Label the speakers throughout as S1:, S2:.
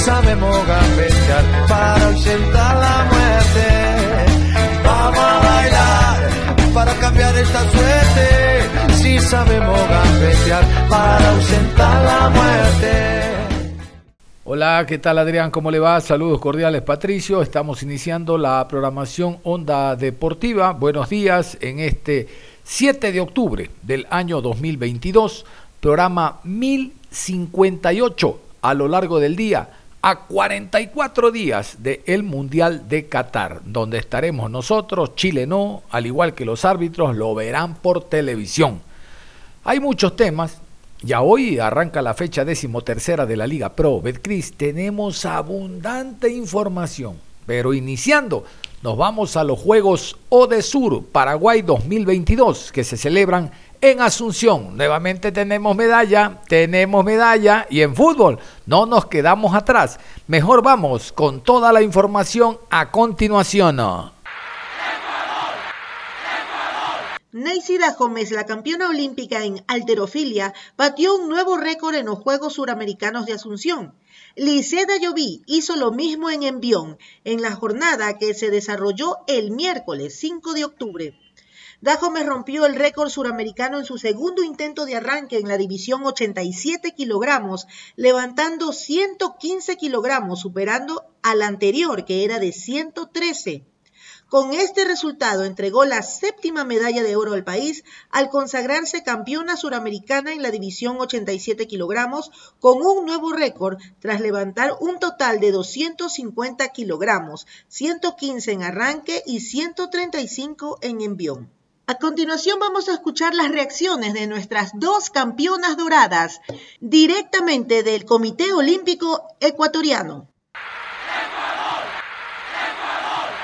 S1: Sabemos gambetear para ausentar la muerte. Vamos a bailar para cambiar esta suerte. Si sabemos gambetear para ausentar la muerte.
S2: Hola, ¿qué tal Adrián? ¿Cómo le va? Saludos cordiales Patricio. Estamos iniciando la programación Onda Deportiva. Buenos días en este 7 de octubre del año 2022, programa 1058 a lo largo del día a 44 días del Mundial de Qatar, donde estaremos nosotros, Chile no, al igual que los árbitros, lo verán por televisión. Hay muchos temas, ya hoy arranca la fecha decimotercera de la Liga Pro Betcris, tenemos abundante información, pero iniciando, nos vamos a los Juegos Odesur Paraguay 2022, que se celebran en Asunción. Nuevamente tenemos medalla, tenemos medalla y en fútbol no nos quedamos atrás. Mejor vamos con toda la información a continuación.
S3: Neisida Gómez, la campeona olímpica en alterofilia, batió un nuevo récord en los Juegos Suramericanos de Asunción. Liceda Lloví hizo lo mismo en Envión, en la jornada que se desarrolló el miércoles 5 de octubre. Dajome rompió el récord suramericano en su segundo intento de arranque en la división 87 kilogramos, levantando 115 kilogramos, superando al anterior que era de 113. Con este resultado entregó la séptima medalla de oro al país al consagrarse campeona suramericana en la división 87 kilogramos con un nuevo récord tras levantar un total de 250 kilogramos, 115 en arranque y 135 en envión. A continuación vamos a escuchar las reacciones de nuestras dos campeonas doradas directamente del Comité Olímpico Ecuatoriano.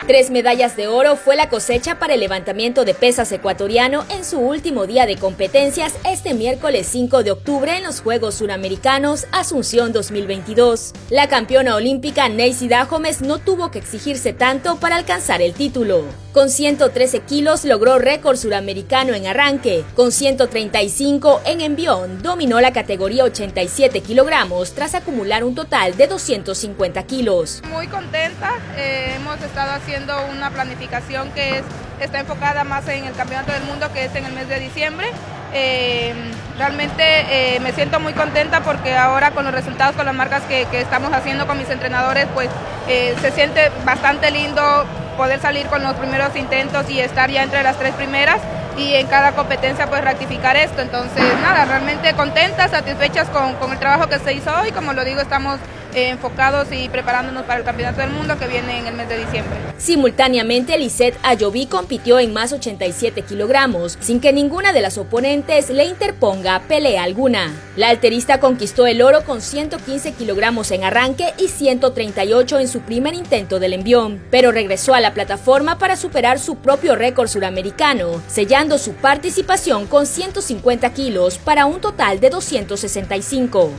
S4: Tres medallas de oro fue la cosecha para el levantamiento de pesas ecuatoriano en su último día de competencias este miércoles 5 de octubre en los Juegos Suramericanos Asunción 2022. La campeona olímpica Neisy Dahomes no tuvo que exigirse tanto para alcanzar el título. Con 113 kilos logró récord suramericano en arranque. Con 135 en envión dominó la categoría 87 kilogramos tras acumular un total de 250 kilos.
S5: Muy contenta, eh, hemos estado haciendo una planificación que está enfocada más en el Campeonato del Mundo, que es en el mes de diciembre. Eh, realmente eh, me siento muy contenta porque ahora con los resultados, con las marcas que, estamos haciendo con mis entrenadores, pues se siente bastante lindo poder salir con los primeros intentos y estar ya entre las tres primeras y en cada competencia pues rectificar esto. Entonces, nada, realmente contentas, satisfechas con, con el trabajo que se hizo hoy. Como lo digo, estamos enfocados y preparándonos para el Campeonato del Mundo que viene en el mes de diciembre.
S4: Simultáneamente, Lisette Ayoví compitió en más 87 kilogramos, sin que ninguna de las oponentes le interponga pelea alguna. La alterista conquistó el oro con 115 kilogramos en arranque y 138 en su primer intento del envión, pero regresó a la plataforma para superar su propio récord suramericano, sellando su participación con 150 kilos para un total de 265.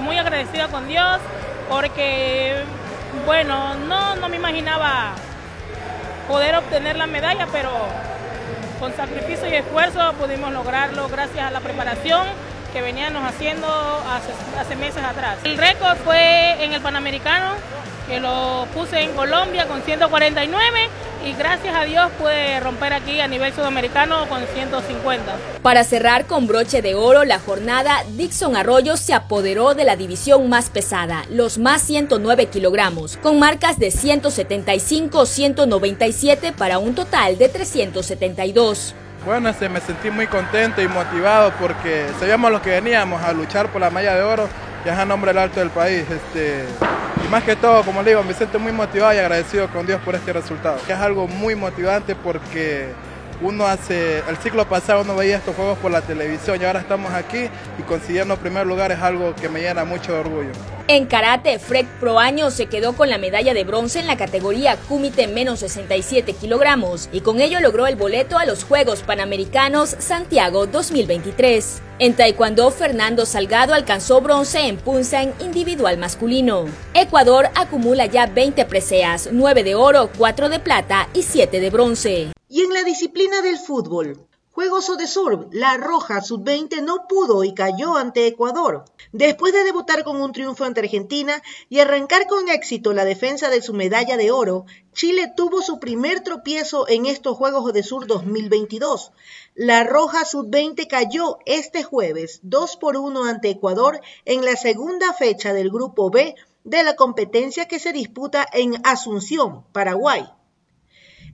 S6: Muy agradecida con Dios porque, bueno, no, no me imaginaba poder obtener la medalla, pero con sacrificio y esfuerzo pudimos lograrlo gracias a la preparación que veníamos haciendo hace, hace meses atrás. El récord fue en el Panamericano, que lo puse en Colombia con 149 y gracias a Dios pude romper aquí a nivel sudamericano con 150.
S4: Para cerrar con broche de oro la jornada, Dixon Arroyo se apoderó de la división más pesada, los más 109 kilogramos, con marcas de 175-197 para un total de 372.
S7: Bueno, este, me sentí muy contento y motivado porque sabíamos lo que veníamos a luchar por la malla de oro, que es a nombre del alto del país. Este, Y más que todo, como le digo, me siento muy motivado y agradecido con Dios por este resultado. Que es algo muy motivante porque uno hace, el ciclo pasado uno veía estos juegos por la televisión y ahora estamos aquí y consiguiendo primer lugar es algo que me llena mucho de orgullo.
S4: En karate, Fred Proaño se quedó con la medalla de bronce en la categoría Kumite menos 67 kilogramos y con ello logró el boleto a los Juegos Panamericanos Santiago 2023. En Taekwondo, Fernando Salgado alcanzó bronce en punzan individual masculino. Ecuador acumula ya 20 preseas, 9 de oro, 4 de plata y 7 de bronce.
S8: Y en la disciplina del fútbol, Juegos Odesur, la Roja Sub-20 no pudo y cayó ante Ecuador. Después de debutar con un triunfo ante Argentina y arrancar con éxito la defensa de su medalla de oro, Chile tuvo su primer tropiezo en estos Juegos Odesur 2022. La Roja Sub-20 cayó este jueves 2 por 1 ante Ecuador en la segunda fecha del Grupo B de la competencia que se disputa en Asunción, Paraguay.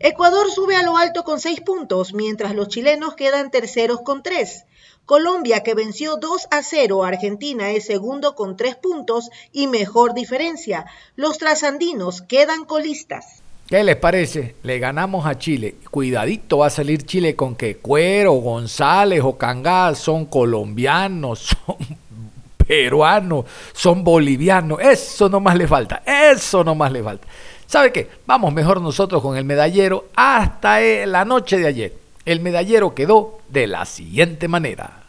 S8: Ecuador sube a lo alto con seis puntos, mientras los chilenos quedan terceros con tres. Colombia, que venció 2 a 0 a Argentina, es segundo con tres puntos y mejor diferencia. Los trasandinos quedan colistas.
S2: ¿Qué les parece? Le ganamos a Chile. Cuidadito va a salir Chile con que Cuero, González o Cangá son colombianos, son peruanos, son bolivianos. Eso no más le falta. Eso no más le falta. ¿Sabe qué? Vamos mejor nosotros con el medallero hasta eh, la noche de ayer. El medallero quedó de la siguiente manera.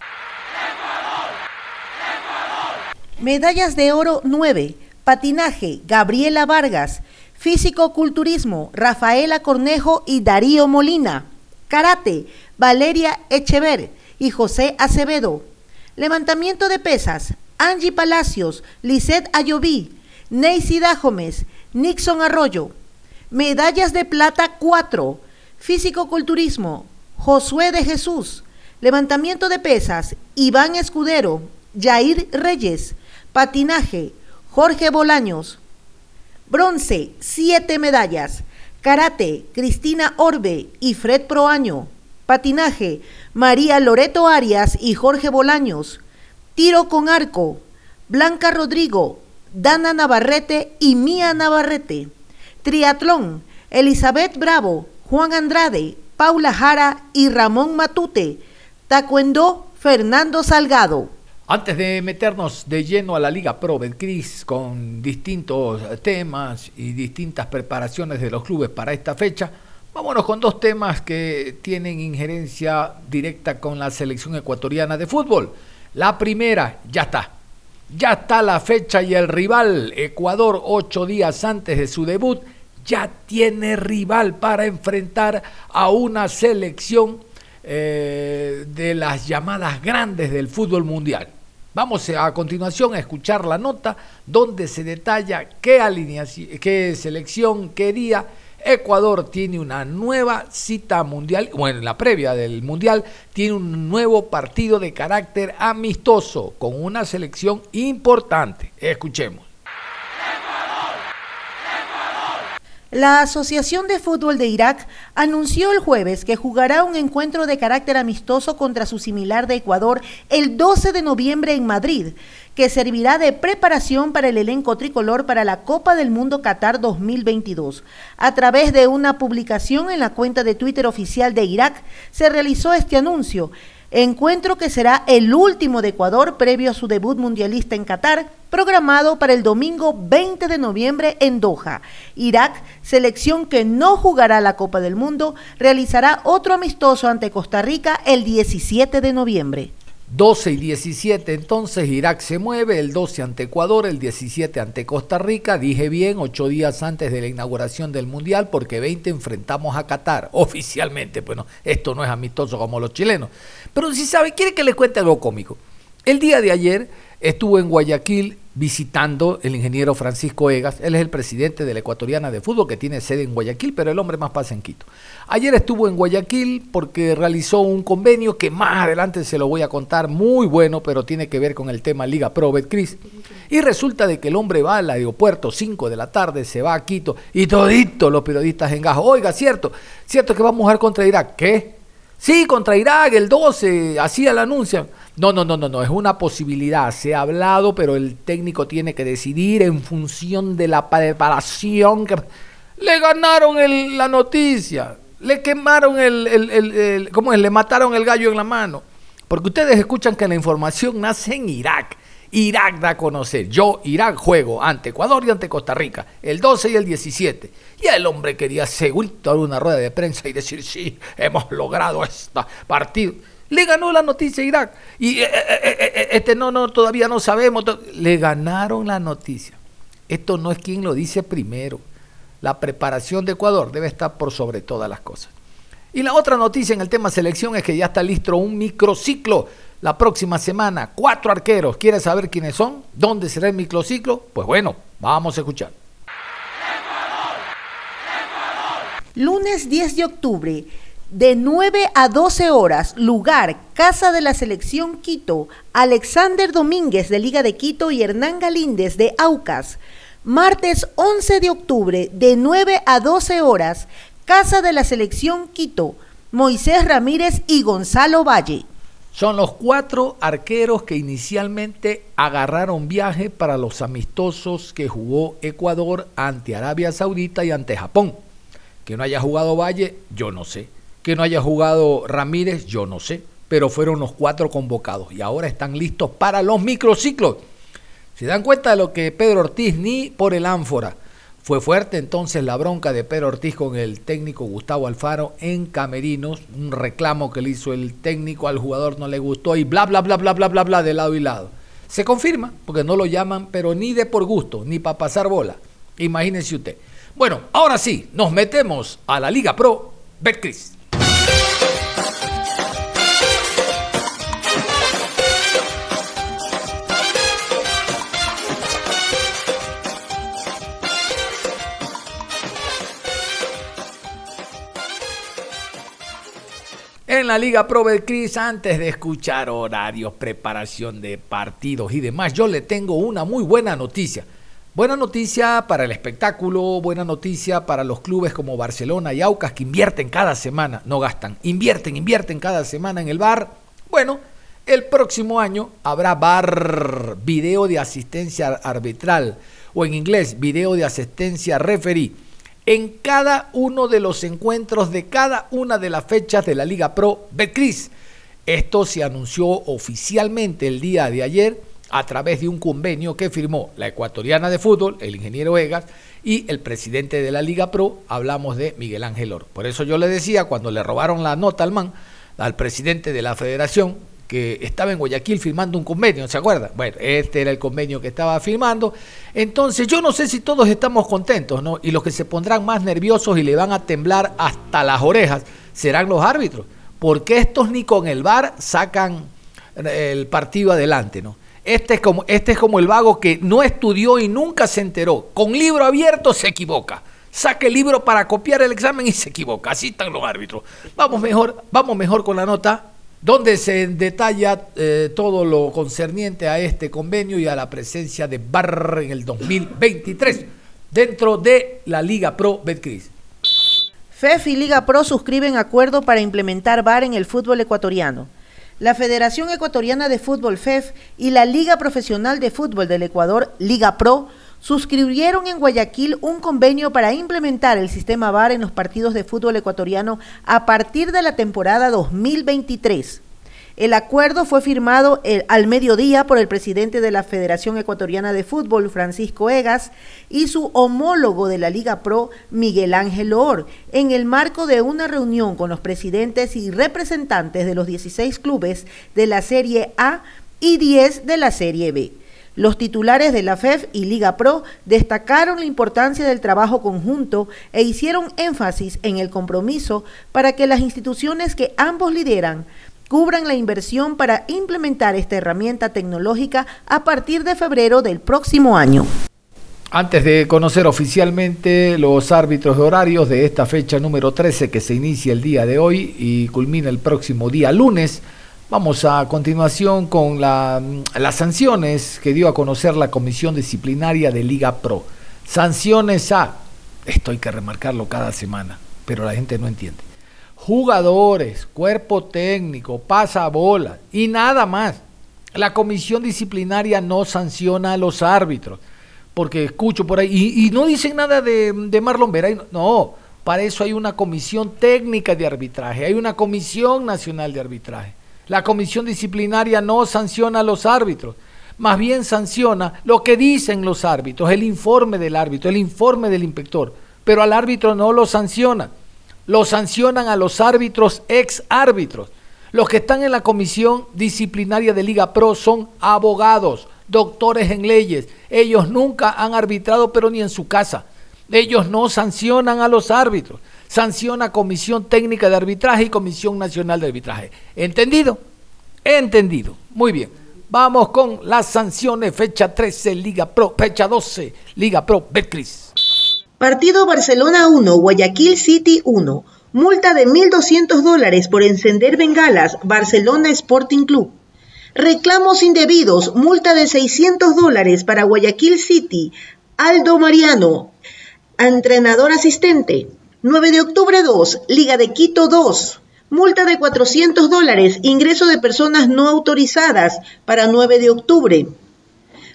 S8: Medallas de oro 9. Patinaje, Gabriela Vargas. Físico-culturismo, Rafaela Cornejo y Darío Molina. Karate, Valeria Echever y José Acevedo. Levantamiento de pesas, Angie Palacios, Lisette Ayoví, Neisy Dajomes, Nixon Arroyo. Medallas de plata 4. Físico-culturismo. Josué de Jesús. Levantamiento de pesas. Iván Escudero. Jair Reyes. Patinaje. Jorge Bolaños. Bronce. 7 medallas. Karate. Cristina Orbe y Fred Proaño. Patinaje. María Loreto Arias y Jorge Bolaños. Tiro con arco. Blanca Rodrigo, Dana Navarrete y Mía Navarrete. Triatlón, Elizabeth Bravo, Juan Andrade, Paula Jara y Ramón Matute. Tacuendó, Fernando Salgado.
S2: Antes de meternos de lleno a la Liga Pro Betcris con distintos temas y distintas preparaciones de los clubes para esta fecha, vámonos con dos temas que tienen injerencia directa con la selección ecuatoriana de fútbol. La primera, ya está, ya está la fecha y el rival, Ecuador, ocho días antes de su debut, ya tiene rival para enfrentar a una selección eh, de las llamadas grandes del fútbol mundial. Vamos a continuación a escuchar la nota donde se detalla qué, alineación, qué selección, qué día Ecuador tiene una nueva cita mundial, bueno, en la previa del mundial, tiene un nuevo partido de carácter amistoso con una selección importante. Escuchemos.
S8: La Asociación de Fútbol de Irak anunció el jueves que jugará un encuentro de carácter amistoso contra su similar de Ecuador el 12 de noviembre en Madrid, que servirá de preparación para el elenco tricolor para la Copa del Mundo Qatar 2022. A través de una publicación en la cuenta de Twitter oficial de Irak se realizó este anuncio encuentro que será el último de Ecuador previo a su debut mundialista en Qatar, programado para el domingo 20 de noviembre en Doha. Irak, selección que no jugará la Copa del Mundo, realizará otro amistoso ante Costa Rica el 17 de noviembre.
S2: 12 y 17 entonces Irak se mueve, el 12 ante Ecuador, el 17 ante Costa Rica, dije bien, ocho días antes de la inauguración del Mundial, porque 20 enfrentamos a Qatar, oficialmente, bueno, esto no es amistoso como los chilenos. Pero si sabe, quiere que les cuente algo cómico. El día de ayer estuvo en Guayaquil visitando el ingeniero Francisco Egas. Él es el presidente de la Ecuatoriana de Fútbol que tiene sede en Guayaquil, pero el hombre más pasa en Quito. Ayer estuvo en Guayaquil porque realizó un convenio que más adelante se lo voy a contar, muy bueno, pero tiene que ver con el tema Liga Pro Betcris. Y resulta de que el hombre va al aeropuerto 5 de la tarde, se va a Quito y todito los periodistas en gajo. Oiga, cierto, cierto que vamos a jugar contra Irak. ¿Qué? Sí, contra Irak, el 12, así el anuncio. No, no, no, no, no, es una posibilidad. Se ha hablado, pero el técnico tiene que decidir en función de la preparación que... Le ganaron la noticia, le quemaron el, el, ¿cómo es? Le mataron el gallo en la mano. Porque ustedes escuchan que la información nace en Irak. Irak da a conocer. Yo, Irak, juego ante Ecuador y ante Costa Rica, el 12 y el 17. Y el hombre quería seguir dar una rueda de prensa y decir, sí, hemos logrado este partido. Le ganó la noticia a Irak. Y eh, eh, eh, este no, no, todavía no sabemos. Le ganaron la noticia. Esto no es quien lo dice primero. La preparación de Ecuador debe estar por sobre todas las cosas. Y la otra noticia en el tema selección es que ya está listo un microciclo la próxima semana. Cuatro arqueros. ¿Quieres saber quiénes son? ¿Dónde será el microciclo? Pues bueno, vamos a escuchar.
S8: Lunes 10 de octubre, de 9 a 12 horas, lugar, Casa de la Selección Quito, Alexander Domínguez de Liga de Quito y Hernán Galíndez de Aucas. Martes 11 de octubre, de 9 a 12 horas, Casa de la Selección Quito, Moisés Ramírez y Gonzalo Valle.
S2: Son los cuatro arqueros que inicialmente agarraron viaje para los amistosos que jugó Ecuador ante Arabia Saudita y ante Japón. Que no haya jugado Valle, yo no sé. Que no haya jugado Ramírez, yo no sé. Pero fueron los cuatro convocados y ahora están listos para los microciclos. Se dan cuenta de lo que Pedro Ortiz ni por el ánfora fue fuerte entonces la bronca de Pedro Ortiz con el técnico Gustavo Alfaro en Camerinos, un reclamo que le hizo el técnico al jugador no le gustó y bla bla bla bla bla bla bla de lado y lado. Se confirma porque no lo llaman, pero ni de por gusto, ni para pasar bola. Imagínense usted. Bueno, ahora sí, nos metemos a la Liga Pro Betcris. La Liga Pro Betcris antes de escuchar horarios, preparación de partidos y demás. Yo le tengo una muy buena noticia. Buena noticia para el espectáculo, buena noticia para los clubes como Barcelona y Aucas que invierten cada semana, no gastan, invierten, invierten cada semana en el bar. Bueno, el próximo año habrá bar, video de asistencia arbitral o en inglés, video de asistencia referee en cada uno de los encuentros de cada una de las fechas de la Liga Pro Betcris. Esto se anunció oficialmente el día de ayer a través de un convenio que firmó la ecuatoriana de fútbol, el ingeniero Egas, y el presidente de la Liga Pro, hablamos de Miguel Ángel Or. Por eso yo le decía, cuando le robaron la nota al man, al presidente de la federación, que estaba en Guayaquil firmando un convenio, ¿se acuerda? Bueno, este era el convenio que estaba firmando. Entonces, yo no sé si todos estamos contentos, ¿no? Y los que se pondrán más nerviosos y le van a temblar hasta las orejas serán los árbitros, porque estos ni con el VAR sacan el partido adelante, ¿no? Este es como, este es como el vago que no estudió y nunca se enteró. Con libro abierto se equivoca. Saque el libro para copiar el examen y se equivoca. Así están los árbitros. Vamos mejor, vamos mejor con la nota donde se detalla eh, todo lo concerniente a este convenio y a la presencia de Bar en el 2023 dentro de la Liga Pro Betcris.
S8: FEF y Liga Pro suscriben acuerdo para implementar VAR en el fútbol ecuatoriano. La Federación Ecuatoriana de Fútbol FEF y la Liga Profesional de Fútbol del Ecuador, Liga Pro, suscribieron en Guayaquil un convenio para implementar el sistema VAR en los partidos de fútbol ecuatoriano a partir de la temporada 2023. El acuerdo fue firmado al mediodía por el presidente de la Federación Ecuatoriana de Fútbol, Francisco Egas, y su homólogo de la Liga Pro, Miguel Ángel Or, en el marco de una reunión con los presidentes y representantes de los 16 clubes de la Serie A y 10 de la Serie B. Los titulares de la FEF y Liga Pro destacaron la importancia del trabajo conjunto e hicieron énfasis en el compromiso para que las instituciones que ambos lideran cubran la inversión para implementar esta herramienta tecnológica a partir de febrero del próximo año.
S2: Antes de conocer oficialmente los árbitros horarios de esta fecha número 13 que se inicia el día de hoy y culmina el próximo día lunes, Vamos a continuación con las sanciones que dio a conocer la Comisión Disciplinaria de Liga Pro. Sanciones a, esto hay que remarcarlo cada semana, pero la gente no entiende. jugadores, cuerpo técnico, pasabolas y nada más. La comisión disciplinaria no sanciona a los árbitros, porque escucho por ahí, y, no dicen nada de, de Marlon Vera, no, para eso hay una comisión técnica de arbitraje, hay una comisión nacional de arbitraje. La comisión disciplinaria no sanciona a los árbitros, más bien sanciona lo que dicen los árbitros, el informe del árbitro, el informe del inspector, pero al árbitro no lo sanciona. Lo sancionan a los árbitros ex árbitros. Los que están en la comisión disciplinaria de Liga Pro son abogados, doctores en leyes. Ellos nunca han arbitrado, pero ni en su casa. Ellos no sancionan a los árbitros. Sanciona Comisión Técnica de Arbitraje y Comisión Nacional de Arbitraje. ¿Entendido? Entendido. Muy bien. Vamos con las sanciones. Fecha 13, Liga Pro. Fecha 12, Liga Pro. Betcris.
S3: Partido Barcelona 1, Guayaquil City 1. Multa de 1.200 dólares por encender bengalas, Barcelona Sporting Club. Reclamos indebidos, multa de 600 dólares para Guayaquil City, Aldo Mariano, entrenador asistente. 9 de octubre 2, Liga de Quito 2. Multa de 400 dólares, ingreso de personas no autorizadas para 9 de octubre.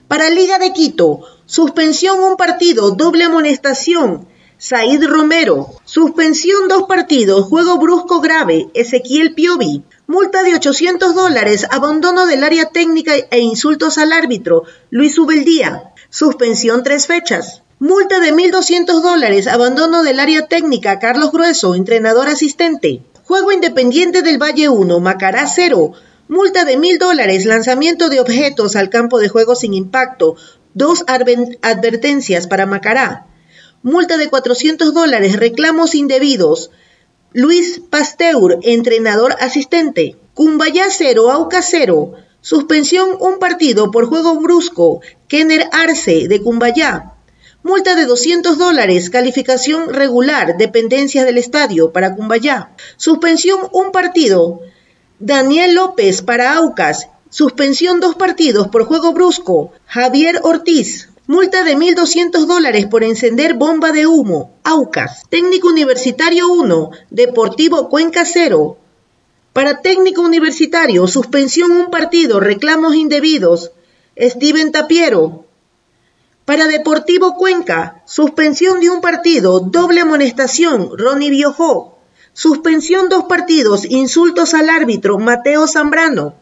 S3: Para Liga de Quito, suspensión un partido, doble amonestación. Said Romero. Suspensión dos partidos, juego brusco grave. Ezequiel Piovi. Multa de 800 dólares, abandono del área técnica e insultos al árbitro. Luis Ubeldía. Suspensión tres fechas. Multa de 1.200 dólares, abandono del área técnica, Carlos Grueso, entrenador asistente. Juego Independiente del Valle 1, Macará 0. Multa de 1.000 dólares, lanzamiento de objetos al campo de juego sin impacto. Dos advertencias para Macará. Multa de 400 dólares, reclamos indebidos. Luis Pasteur, entrenador asistente. Cumbayá 0, Auca 0. Suspensión un partido por juego brusco. Kenner Arce, de Cumbayá. Multa de 200 dólares, calificación regular, dependencias del estadio para Cumbayá. Suspensión un partido. Daniel López para Aucas. Suspensión dos partidos por juego brusco. Javier Ortiz. Multa de 1.200 dólares por encender bomba de humo. Aucas. Técnico Universitario 1. Deportivo Cuenca 0. Para técnico universitario, suspensión un partido, reclamos indebidos. Steven Tapiero. Para Deportivo Cuenca, suspensión de un partido, doble amonestación, Ronnie Biojó. Suspensión dos partidos, insultos al árbitro, Mateo Zambrano.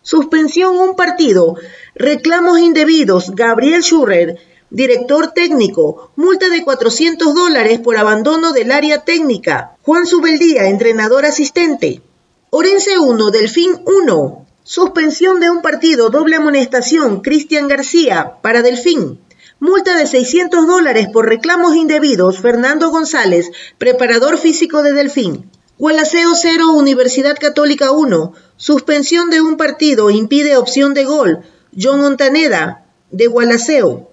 S3: Suspensión un partido, reclamos indebidos, Gabriel Schurrer, director técnico, multa de 400 dólares por abandono del área técnica, Juan Subeldía, entrenador asistente. Orense 1, Delfín 1. Suspensión de un partido, doble amonestación, Cristian García, para Delfín. Multa de 600 dólares por reclamos indebidos. Fernando González, preparador físico de Delfín. Gualaceo 0, Universidad Católica 1. Suspensión de un partido impide opción de gol. John Montaneda, de Gualaceo.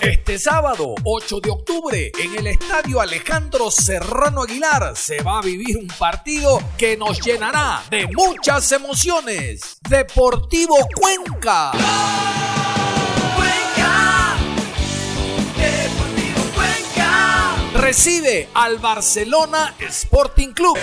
S2: Este sábado, 8 de octubre, en el estadio Alejandro Serrano Aguilar, se va a vivir un partido que nos llenará de muchas emociones. Deportivo Cuenca. Recibe al Barcelona Sporting Club.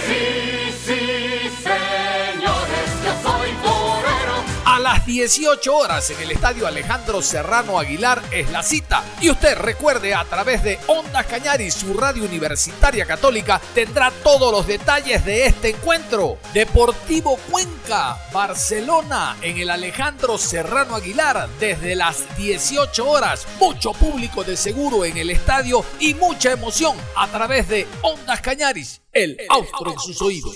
S2: Las 18 horas en el estadio Alejandro Serrano Aguilar es la cita. Y usted recuerde a través de Ondas Cañari, su radio universitaria católica, tendrá todos los detalles de este encuentro. Deportivo Cuenca, Barcelona, en el Alejandro Serrano Aguilar, desde las 18 horas. Mucho público de seguro en el estadio y mucha emoción a través de Ondas Cañaris, el austro en sus oídos.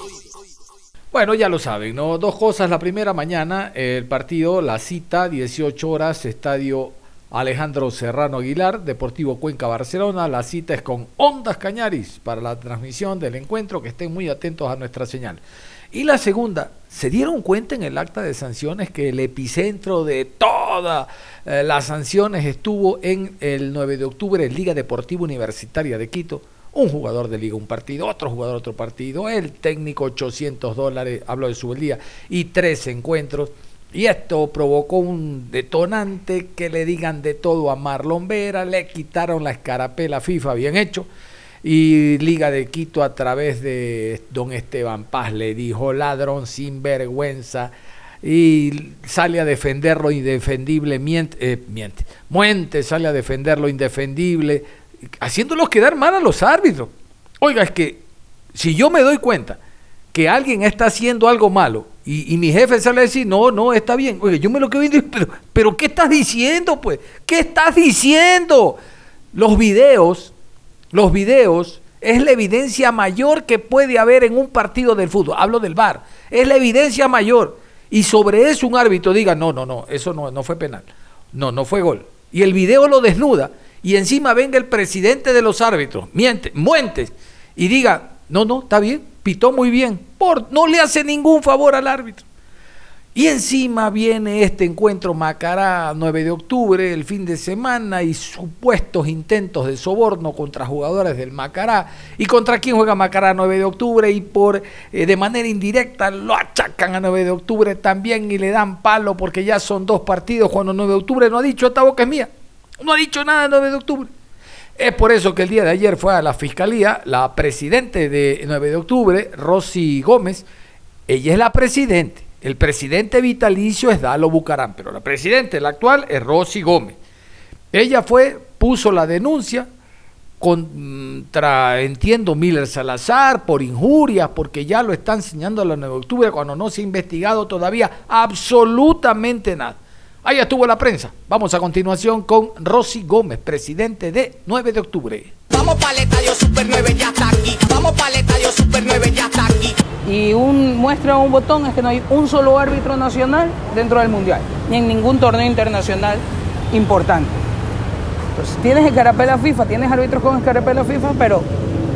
S2: Bueno, ya lo saben, ¿no? Dos cosas. La primera, mañana el partido, la cita, 18 horas, estadio Alejandro Serrano Aguilar, Deportivo Cuenca Barcelona. La cita es con Ondas Cañaris para la transmisión del encuentro, que estén muy atentos a nuestra señal. Y la segunda, ¿se dieron cuenta en el acta de sanciones que el epicentro de todas eh, las sanciones estuvo en el 9 de octubre Liga Deportiva Universitaria de Quito? Un jugador de liga un partido, otro jugador otro partido, el técnico 800 dólares, hablo de su día, y tres encuentros. Y esto provocó un detonante que le digan de todo a Marlon Vera, le quitaron la escarapela FIFA, bien hecho. Y Liga de Quito a través de don Esteban Paz le dijo ladrón sin vergüenza y sale a defender lo indefendible, miente, eh, miente, sale a defender lo indefendible, haciéndolos quedar mal a los árbitros. Oiga, es que si yo me doy cuenta que alguien está haciendo algo malo y, mi jefe sale a decir, no, no, está bien, oye, yo me lo quedo viendo, pero, pero ¿qué estás diciendo, pues? ¿Qué estás diciendo? Los videos, los videos es la evidencia mayor que puede haber en un partido del fútbol. Hablo del VAR. Es la evidencia mayor. Y sobre eso un árbitro diga, no, no, no, eso no, no fue penal. No, no fue gol. Y el video lo desnuda. Y encima venga el presidente de los árbitros, miente, Muentes, y diga, no, no, está bien, pitó muy bien. Por, no le hace ningún favor al árbitro. Y encima viene este encuentro Macará 9 de octubre, el fin de semana, y supuestos intentos de soborno contra jugadores del Macará. ¿Y contra quién juega Macará 9 de octubre? Y por eh, de manera indirecta lo achacan a 9 de octubre también y le dan palo porque ya son dos partidos cuando 9 de octubre no ha dicho esta boca es mía. No ha dicho nada el 9 de octubre. Es por eso que el día de ayer fue a la fiscalía la presidente de 9 de octubre, Rosy Gómez. Ella es la presidente el presidente vitalicio es Dalo Bucarán, pero la presidenta, la actual, es Rosy Gómez. Ella fue, puso la denuncia contra, entiendo, Miller Salazar por injurias, porque ya lo están enseñando a la 9 de octubre cuando no se ha investigado todavía absolutamente nada. Ahí estuvo la prensa. Vamos a continuación con Rosy Gómez, presidente de 9 de octubre.
S9: Vamos para el estadio Super 9, ya está aquí. Vamos para el estadio Super 9, ya está aquí.
S10: Y un, muestra un botón es que no hay un solo árbitro nacional dentro del Mundial, ni en ningún torneo internacional importante. Entonces, tienes escarapela FIFA, tienes árbitros con escarapela FIFA, pero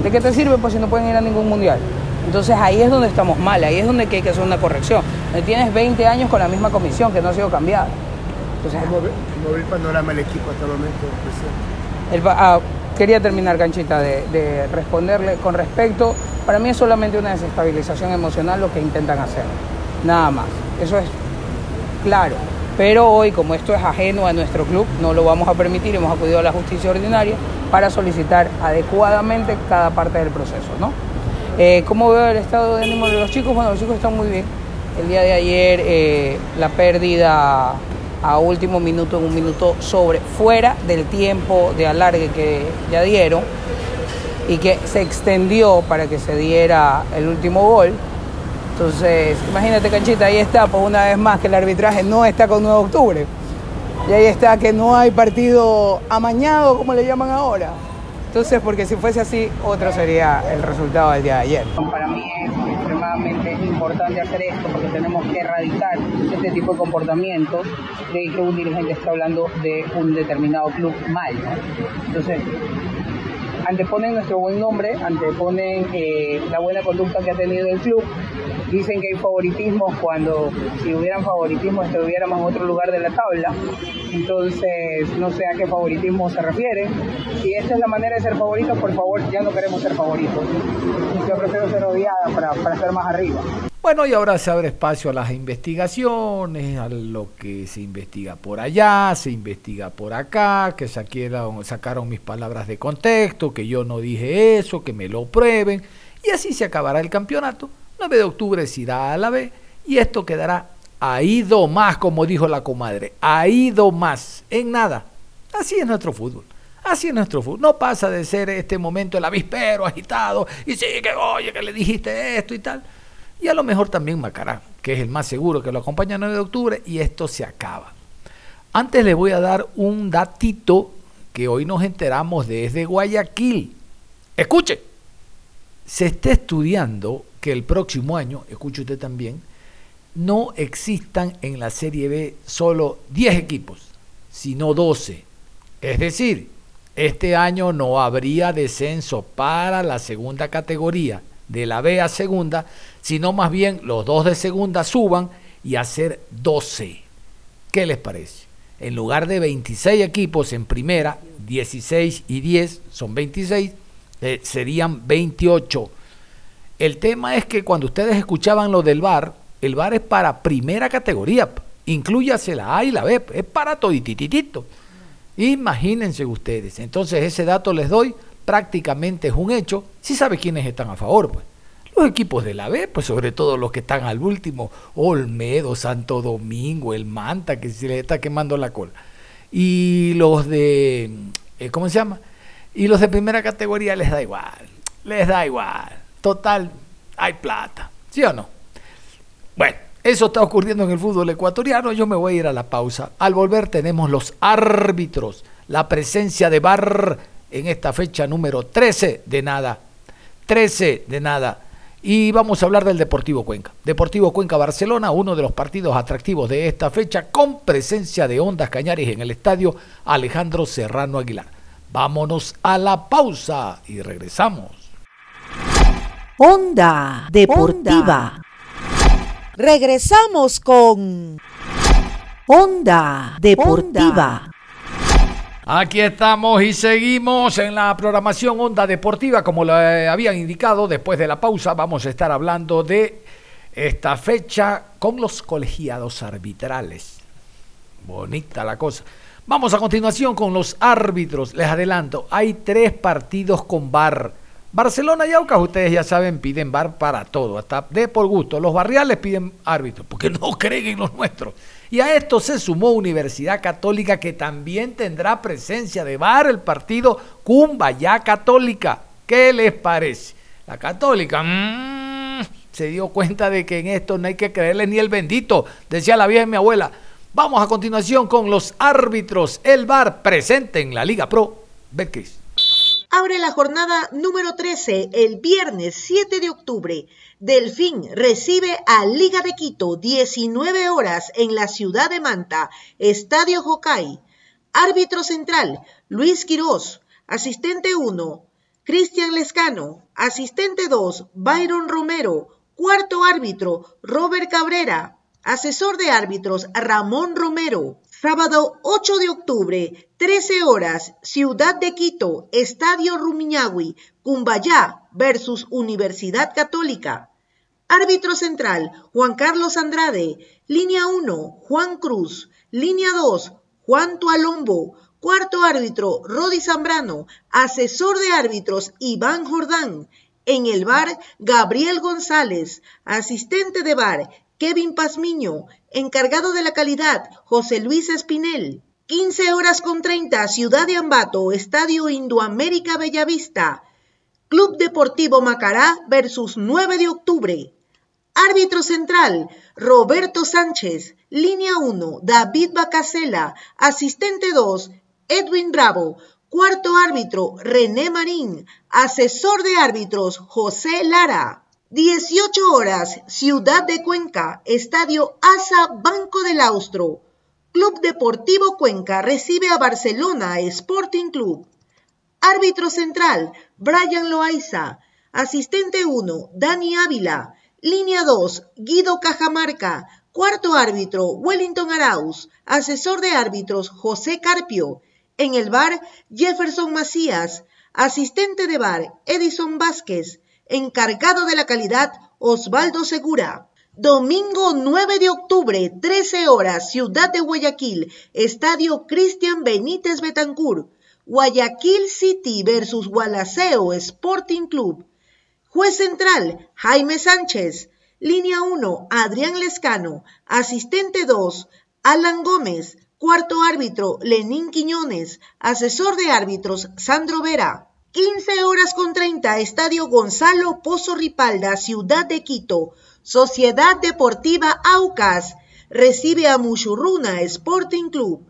S10: ¿de qué te sirve? Pues si no pueden ir a ningún Mundial. Entonces ahí es donde estamos mal, ahí es donde hay que hacer una corrección. Tienes 20 años con la misma comisión que no ha sido cambiada.
S11: ¿Cómo, ve, el panorama del equipo hasta el momento,
S10: presidente? Ah, quería terminar, Canchita, de, responderle con respecto. Para mí es solamente una desestabilización emocional lo que intentan hacer. Nada más. Eso es claro. Pero hoy, como esto es ajeno a nuestro club, no lo vamos a permitir. Hemos acudido a la justicia ordinaria para solicitar adecuadamente cada parte del proceso. ¿no? Eh, ¿Cómo veo el estado de ánimo de los chicos? Bueno, los chicos están muy bien. El día de ayer eh, la pérdida a último minuto, en un minuto sobre, fuera del tiempo de alargue que ya dieron y que se extendió para que se diera el último gol. Entonces, imagínate, Canchita, ahí está, pues una vez más que el arbitraje no está con 9 de octubre. Y ahí está que no hay partido amañado, como le llaman ahora. Entonces, porque si fuese así, otro sería el resultado del día de ayer. Para mí es importante hacer esto porque tenemos que erradicar este tipo de comportamientos de que un dirigente está hablando de un determinado club mal. Entonces, anteponen nuestro buen nombre, anteponen eh, la buena conducta que ha tenido el club. Dicen que hay favoritismo cuando si hubieran favoritismo estuviéramos en otro lugar de la tabla. Entonces, no sé a qué favoritismo se refiere. Si esta es la manera de ser favoritos, por favor, ya no queremos ser favoritos. Yo prefiero ser odiada para, para estar más arriba.
S2: Bueno, y ahora se abre espacio a las investigaciones, a lo que se investiga por allá, se investiga por acá, que saquieron, sacaron mis palabras de contexto, que yo no dije eso, que me lo prueben, y así se acabará el campeonato. 9 de octubre se irá a la B y esto quedará do más, como dijo la comadre, do más, en nada. Así es nuestro fútbol. Así es nuestro fútbol. No pasa de ser este momento el avispero agitado y sí, que oye, que le dijiste esto y tal y a lo mejor también Macará, que es el más seguro que lo acompaña el 9 de octubre y esto se acaba. Antes les voy a dar un datito que hoy nos enteramos desde Guayaquil. Escuche, se está estudiando que el próximo año, escuche usted también, no existan en la Serie B solo 10 equipos, sino 12. Es decir, este año no habría descenso para la segunda categoría de la B a segunda, sino más bien los dos de segunda suban y hacer 12. ¿Qué les parece? En lugar de 26 equipos en primera, 16 y 10 son 26, eh, serían 28. El tema es que cuando ustedes escuchaban lo del VAR, el VAR es para primera categoría, incluyase la A y la B, es para toditititito. Imagínense ustedes. Entonces ese dato les doy prácticamente es un hecho, si sabe quiénes están a favor, pues. Los equipos de la B, pues sobre todo los que están al último, Olmedo, Santo Domingo, el Manta, que se le está quemando la cola. Y los de, eh, ¿cómo se llama? Y los de primera categoría les da igual, les da igual. Total, hay plata, ¿sí o no? Bueno, eso está ocurriendo en el fútbol ecuatoriano, yo me voy a ir a la pausa. Al volver tenemos los árbitros, la presencia de VAR en esta fecha número 13 de nada. 13 de nada y vamos a hablar del Deportivo Cuenca. Deportivo Cuenca Barcelona, uno de los partidos atractivos de esta fecha, con presencia de Ondas Cañares en el estadio Alejandro Serrano Aguilar. Vámonos a la pausa y regresamos.
S12: Onda Deportiva. Regresamos con Onda Deportiva.
S2: Aquí estamos y seguimos en la programación Onda Deportiva, como lo habían indicado, después de la pausa vamos a estar hablando de esta fecha con los colegiados arbitrales. Bonita la cosa. Vamos a continuación con los árbitros. Les adelanto, hay tres partidos con VAR. Barcelona y Aucas, ustedes ya saben, piden VAR para todo, hasta de por gusto. Los barriales piden árbitros, porque no creen en los nuestros. Y a esto se sumó Universidad Católica que también tendrá presencia de bar el partido Cumbaya Católica. ¿Qué les parece? La Católica mmm, se dio cuenta de que en esto no hay que creerle ni el bendito, decía la vieja mi abuela. Vamos a continuación con los árbitros. El bar presente en la Liga Pro. Betcris
S3: abre la jornada número 13 el viernes 7 de octubre. Delfín recibe a Liga de Quito 19 horas en la ciudad de Manta, Estadio Hokai. Árbitro central, Luis Quirós. Asistente 1, Cristian Lescano. Asistente 2, Byron Romero. Cuarto árbitro, Robert Cabrera. Asesor de árbitros, Ramón Romero. Sábado 8 de octubre, 13 horas, Ciudad de Quito, Estadio Rumiñahui, Cumbayá versus Universidad Católica. Árbitro central, Juan Carlos Andrade. Línea 1, Juan Cruz. Línea 2, Juan Tualombo. Cuarto árbitro, Rodi Zambrano. Asesor de árbitros, Iván Jordán. En el bar, Gabriel González. Asistente de bar, Kevin Pazmiño. Encargado de la calidad, José Luis Espinel. 15 horas con 30, Ciudad de Ambato, Estadio Indoamérica Bellavista. Club Deportivo Macará versus 9 de octubre. Árbitro central, Roberto Sánchez. Línea 1, David Bacasela. Asistente 2, Edwin Bravo. Cuarto árbitro, René Marín. Asesor de árbitros, José Lara. 18 horas, Ciudad de Cuenca, Estadio ASA Banco del Austro. Club Deportivo Cuenca recibe a Barcelona Sporting Club. Árbitro central, Brian Loaiza. Asistente 1, Dani Ávila. Línea 2, Guido Cajamarca. Cuarto árbitro, Wellington Arauz. Asesor de árbitros, José Carpio. En el bar, Jefferson Macías. Asistente de bar, Edison Vázquez. Encargado de la calidad, Osvaldo Segura. Domingo 9 de octubre, 13 horas, Ciudad de Guayaquil, Estadio Cristian Benítez Betancur. Guayaquil City versus Gualaceo Sporting Club. Juez central, Jaime Sánchez. Línea 1, Adrián Lescano. Asistente 2, Alan Gómez. Cuarto árbitro, Lenín Quiñones. Asesor de árbitros, Sandro Vera. 15 horas con 30, Estadio Gonzalo Pozo Ripalda, Ciudad de Quito. Sociedad Deportiva Aucas recibe a Muchurruna Sporting Club.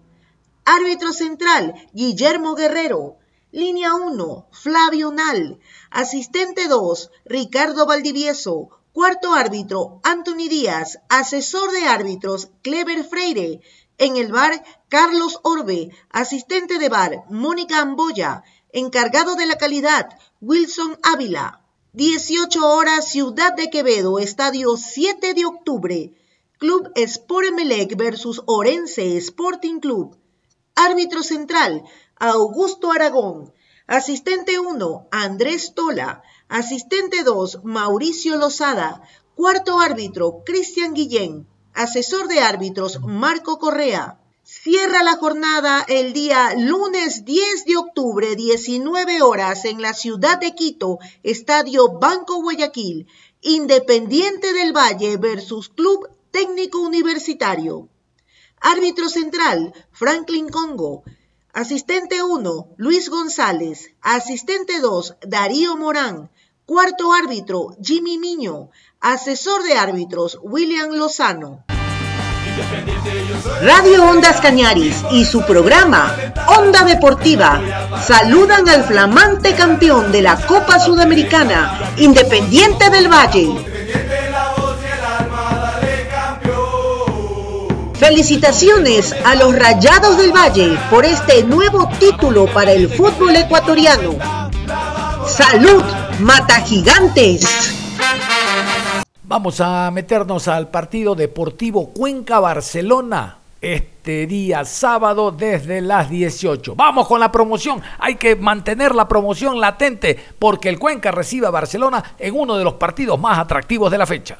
S3: Árbitro central, Guillermo Guerrero. Línea 1, Flavio Nal. Asistente 2, Ricardo Valdivieso. Cuarto árbitro, Anthony Díaz. Asesor de árbitros, Clever Freire. En el bar, Carlos Orbe. Asistente de bar, Mónica Amboya. Encargado de la calidad, Wilson Ávila. 18 horas, Ciudad de Quevedo, Estadio 7 de octubre. Club Sport Emelec versus Orense Sporting Club. Árbitro central, Augusto Aragón. Asistente 1, Andrés Tola. Asistente 2, Mauricio Lozada. Cuarto árbitro, Cristian Guillén. Asesor de árbitros, Marco Correa. Cierra la jornada el día lunes 10 de octubre, 19 horas, en la ciudad de Quito, Estadio Banco Guayaquil, Independiente del Valle versus Club Técnico Universitario. Árbitro central, Franklin Congo. Asistente 1, Luis González. Asistente 2, Darío Morán. Cuarto árbitro, Jimmy Miño. Asesor de árbitros, William Lozano. Radio Ondas Cañaris y su programa Onda Deportiva saludan al flamante campeón de la Copa Sudamericana, Independiente del Valle. Felicitaciones a los Rayados del Valle por este nuevo título para el fútbol ecuatoriano. Salud, Mata Gigantes.
S2: Vamos a meternos al partido deportivo Cuenca-Barcelona este día sábado desde las 18. Vamos con la promoción. Hay que mantener la promoción latente porque el Cuenca recibe a Barcelona en uno de los partidos más atractivos de la fecha.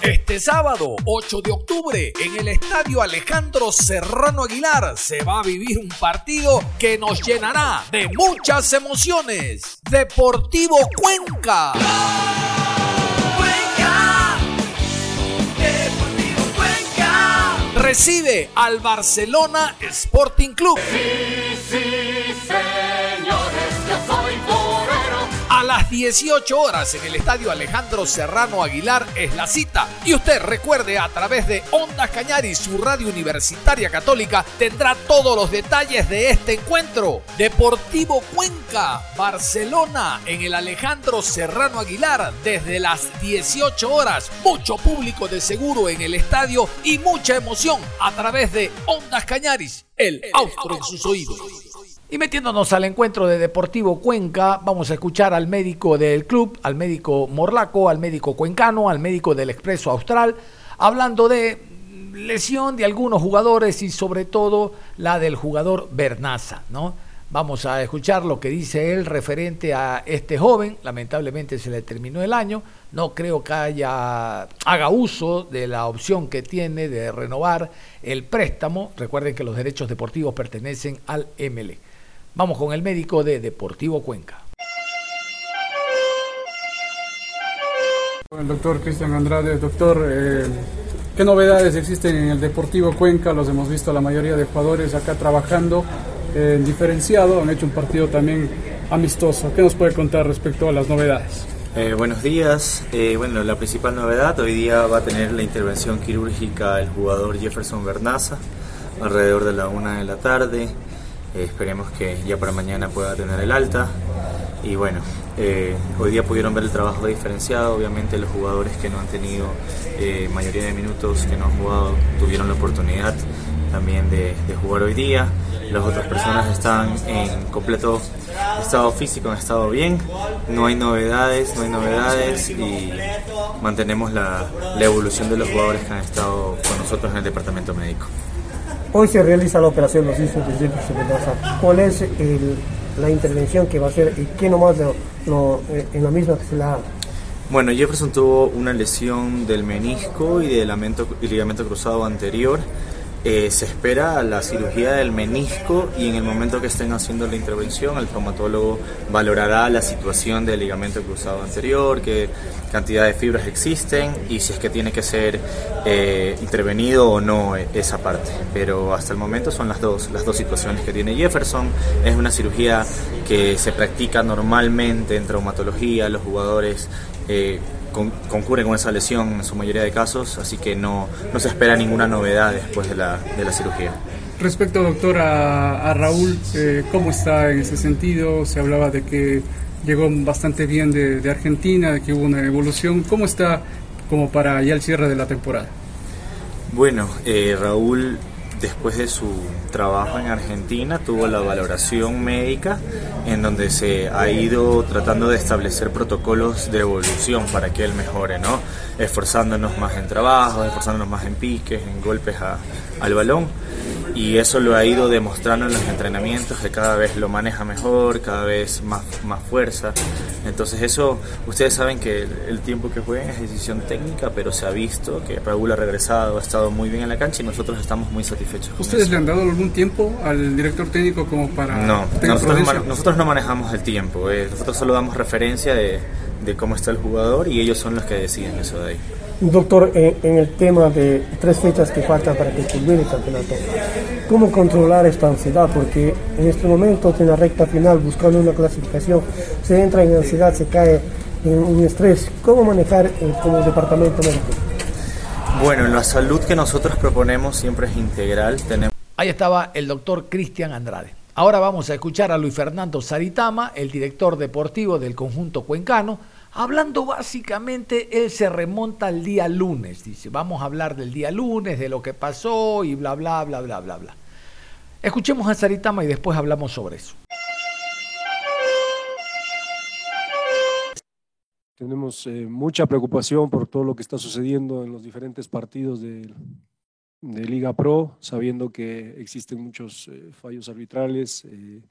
S2: Este sábado, 8 de octubre, en el estadio Alejandro Serrano Aguilar, se va a vivir un partido que nos llenará de muchas emociones. Deportivo Cuenca. Recibe al Barcelona Sporting Club. A las 18 horas en el estadio Alejandro Serrano Aguilar es la cita. Y usted recuerde a través de Ondas Cañari, su radio universitaria católica, tendrá todos los detalles de este encuentro. Deportivo Cuenca, Barcelona, en el Alejandro Serrano Aguilar, desde las 18 horas. Mucho público de seguro en el estadio y mucha emoción a través de Ondas Cañaris, el austro en sus oídos. Y metiéndonos al encuentro de Deportivo Cuenca, vamos a escuchar al médico del club, al médico Morlaco, al médico cuencano, al médico del Expreso Austral, hablando de lesión de algunos jugadores y sobre todo la del jugador Bernaza, ¿no? Vamos a escuchar lo que dice él referente a este joven. Lamentablemente se le terminó el año. No creo que haya haga uso de la opción que tiene de renovar el préstamo. Recuerden que los derechos deportivos pertenecen al MLE. Vamos con el médico de Deportivo Cuenca.
S13: El doctor Cristian Andrade, doctor, eh, ¿qué novedades existen en el Deportivo Cuenca? Los hemos visto la mayoría de jugadores acá trabajando eh, diferenciado, han hecho un partido también amistoso. ¿Qué nos puede contar respecto a las novedades?
S14: Eh, buenos días. bueno, la principal novedad hoy día va a tener la intervención quirúrgica el jugador Jefferson Bernaza alrededor de la una de la tarde. Eh, esperemos que ya para mañana pueda tener el alta. Y bueno, eh, hoy día pudieron ver el trabajo diferenciado. Obviamente los jugadores que no han tenido eh, mayoría de minutos, que no han jugado, tuvieron la oportunidad también de, jugar hoy día. Las otras personas están en completo estado físico, han estado bien. No hay novedades, no hay novedades y mantenemos la, la evolución de los jugadores que han estado con nosotros en el departamento médico.
S15: Hoy se realiza la operación, nos dice el ¿Cuál es la intervención que va a hacer y qué nomás lo, eh, en la misma que se la
S14: Bueno, Jefferson tuvo una lesión del menisco y del ligamento cruzado anterior eh, se espera la cirugía del menisco y en el momento que estén haciendo la intervención el traumatólogo valorará la situación del ligamento cruzado anterior, qué cantidad de fibras existen y si es que tiene que ser eh, intervenido o no esa parte. Pero hasta el momento son las dos, las dos situaciones que tiene Jefferson. Es una cirugía que se practica normalmente en traumatología, los jugadores eh, concurre con esa lesión en su mayoría de casos, así que no, no se espera ninguna novedad después de la, de la cirugía.
S13: Respecto, doctor, a, Raúl, eh, ¿cómo está en ese sentido? Se hablaba de que llegó bastante bien de, de, Argentina, de que hubo una evolución. ¿Cómo está como para ya el cierre de la temporada?
S14: Bueno, eh, Raúl después de su trabajo en Argentina, tuvo la valoración médica en donde se ha ido tratando de establecer protocolos de evolución para que él mejore, ¿no? Esforzándonos más en trabajo, esforzándonos más en piques, en golpes al balón. Y eso lo ha ido demostrando en los entrenamientos, que cada vez lo maneja mejor, cada vez más, más fuerza. Entonces eso, ustedes saben que el, tiempo que jueguen es decisión técnica, pero se ha visto que Raúl ha regresado, ha estado muy bien en la cancha y nosotros estamos muy satisfechos.
S13: ¿Ustedes le han dado algún tiempo al director técnico como para...
S14: No, nosotros no, nosotros no, manejamos el tiempo, eh. nosotros solo damos referencia de, de cómo está el jugador y ellos son los que deciden eso de ahí.
S15: Doctor, en, el tema de tres fechas que faltan para que culmine el campeonato, ¿cómo controlar esta ansiedad? Porque en este momento, en la recta final, buscando una clasificación, se entra en ansiedad, se cae en un estrés. ¿Cómo manejar eh, como departamento médico?
S14: Bueno, la salud que nosotros proponemos siempre es integral. Tenemos...
S2: Ahí estaba el doctor Cristian Andrade. Ahora vamos a escuchar a Luis Fernando Saritama, el director deportivo del conjunto cuencano, Hablando básicamente, él se remonta al día lunes, dice, vamos a hablar del día lunes, de lo que pasó y bla, bla, bla, bla, bla, bla. Escuchemos a Saritama y después hablamos sobre eso.
S16: Tenemos eh, mucha preocupación por todo lo que está sucediendo en los diferentes partidos de, Liga Pro, sabiendo que existen muchos eh, fallos arbitrales eh,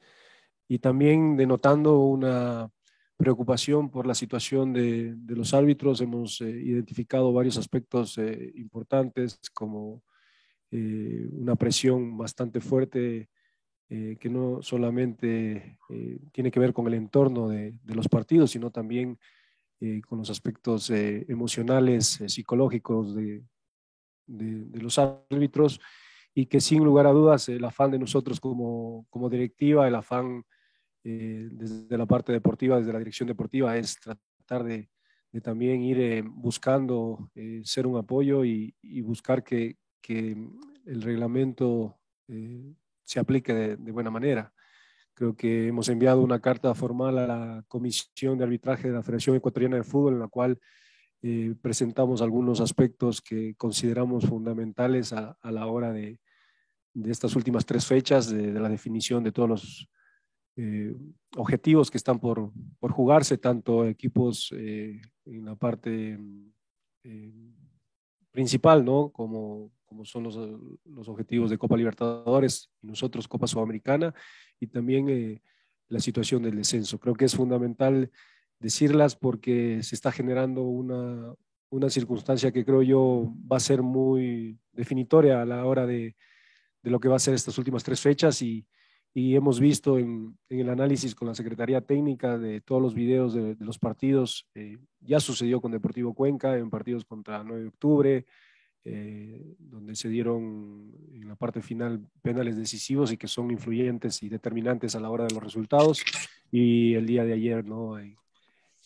S16: y también denotando una preocupación por la situación de, los árbitros. Hemos eh, identificado varios aspectos eh, importantes como eh, una presión bastante fuerte que no solamente tiene que ver con el entorno de, los partidos, sino también con los aspectos emocionales, psicológicos de, los árbitros y que sin lugar a dudas el afán de nosotros como, como directiva, el afán eh, desde la parte deportiva, desde la dirección deportiva, es tratar de, también ir eh, buscando eh, ser un apoyo y, buscar que, el reglamento se aplique de, buena manera. Creo que hemos enviado una carta formal a la Comisión de Arbitraje de la Federación Ecuatoriana de Fútbol en la cual presentamos algunos aspectos que consideramos fundamentales a, la hora de, estas últimas tres fechas, de, la definición de todos los eh, objetivos que están por, por jugarse, tanto equipos eh, en la parte eh, principal, ¿no? Como, como son los, los, objetivos de Copa Libertadores y nosotros Copa Sudamericana, y también la situación del descenso. Creo que es fundamental decirlas porque se está generando una, una circunstancia que creo yo va a ser muy definitoria a la hora de, de lo que va a ser estas últimas tres fechas y, y hemos visto en, el análisis con la Secretaría Técnica de todos los videos de, los partidos, eh, ya sucedió con Deportivo Cuenca en partidos contra 9 de octubre, eh, donde se dieron en la parte final penales decisivos y que son influyentes y determinantes a la hora de los resultados. Y el día de ayer, ¿no? Eh,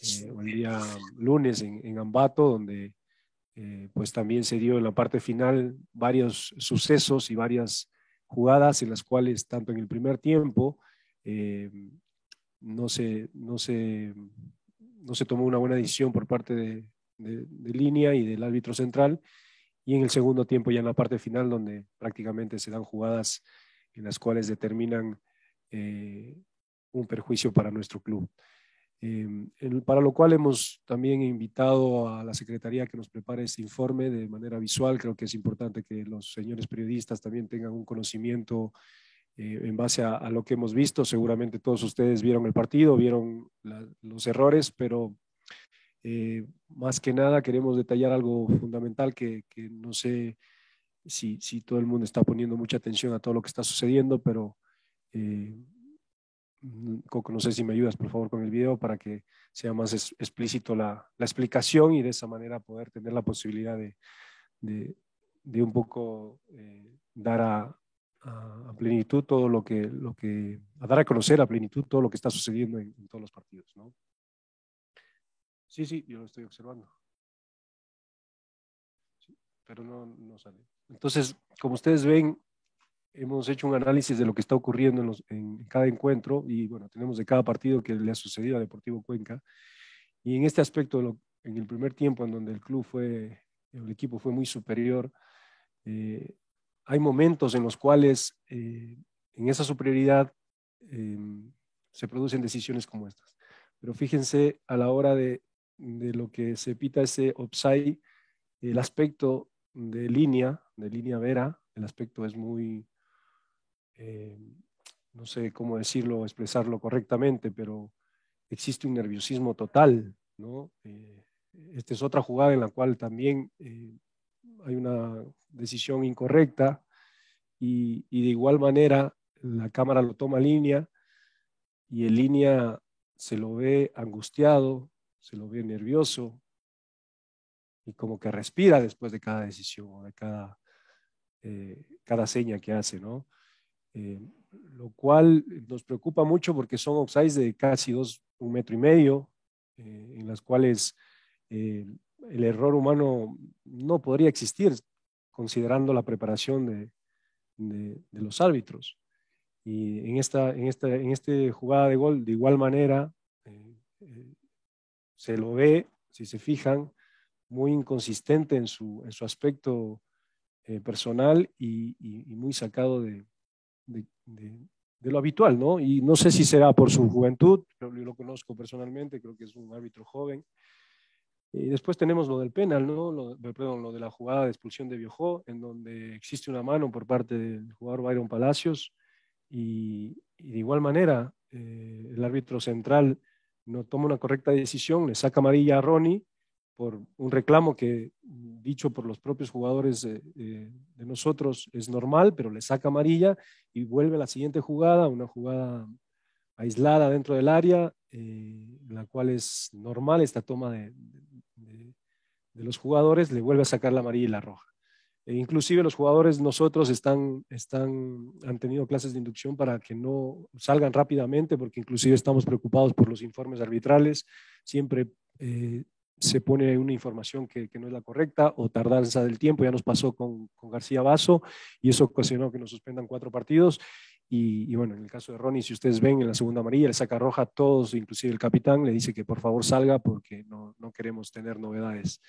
S16: el día lunes en, en Ambato, donde pues también se dio en la parte final varios sucesos y varias jugadas en las cuales tanto en el primer tiempo eh, no, se, no, se, no se tomó una buena decisión por parte de, línea y del árbitro central y en el segundo tiempo ya en la parte final donde prácticamente se dan jugadas en las cuales determinan eh, un perjuicio para nuestro club. Em, para lo cual hemos también invitado a la Secretaría que nos prepare este informe de manera visual. Creo que es importante que los señores periodistas también tengan un conocimiento eh, en base a, lo que hemos visto. Seguramente todos ustedes vieron el partido, vieron los errores, pero eh, más que nada queremos detallar algo fundamental que, que no sé si, si, todo el mundo está poniendo mucha atención a todo lo que está sucediendo, pero eh, Coco, no sé si me ayudas por favor con el video para que sea más explícito la, la, explicación y de esa manera poder tener la posibilidad de, de, un poco eh, dar a, a, plenitud todo lo que, lo que, a dar a conocer a plenitud todo lo que está sucediendo en, todos los partidos. ¿no? Sí, sí, yo lo estoy observando. pero no, no sale. Entonces, como ustedes ven, hemos hecho un análisis de lo que está ocurriendo en, en, cada encuentro y bueno, tenemos de cada partido que le ha sucedido a Deportivo Cuenca. Y en este aspecto, en el primer tiempo en donde el club fue, el equipo fue muy superior, eh, hay momentos en los cuales eh, en esa superioridad em, se producen decisiones como estas. Pero fíjense a la hora de, de lo que se pita ese offside, el aspecto de línea, de línea vera, el aspecto es muy, eh, no sé cómo decirlo, expresarlo correctamente, pero existe un nerviosismo total, ¿no? Eh, esta es otra jugada en la cual también eh, hay una decisión incorrecta y, de igual manera la cámara lo toma línea y en línea se lo ve angustiado, se lo ve nervioso y como que respira después de cada decisión o de cada, cada seña que hace, ¿no? Eh, lo cual nos preocupa mucho porque son offsides de casi dos, un metro y medio, eh, en las cuales el error humano no podría existir considerando la preparación de, los árbitros. Y en esta, en, esta, en este jugada de gol, de igual manera, eh, eh, se lo ve, si se fijan, muy inconsistente en su, en su aspecto eh, personal y, muy sacado de, de, lo habitual, ¿no? Y no sé si será por su juventud, yo, lo conozco personalmente, creo que es un árbitro joven. Y después tenemos lo del penal, ¿no? Lo, perdón, lo de la jugada de expulsión de Biojó, en donde existe una mano por parte del jugador Byron Palacios, y, y de igual manera, eh, el árbitro central no toma una correcta decisión, le saca amarilla a Ronnie por un reclamo que, dicho por los propios jugadores de, de, de nosotros, es normal, pero le saca amarilla y vuelve a la siguiente jugada, una jugada aislada dentro del área, eh, la cual es normal esta toma de, de, de, los jugadores, le vuelve a sacar la amarilla y la roja. E inclusive los jugadores nosotros están, están, han tenido clases de inducción para que no salgan rápidamente, porque inclusive estamos preocupados por los informes arbitrales. Siempre eh, se pone una información que, que, no es la correcta o tardanza del tiempo. Ya nos pasó con, con García Vaso y eso ocasionó que nos suspendan cuatro partidos. Y, y, bueno, en el caso de Ronnie, si ustedes ven en la segunda amarilla, le saca roja a todos, inclusive el capitán, le dice que por favor salga porque no, no queremos tener novedades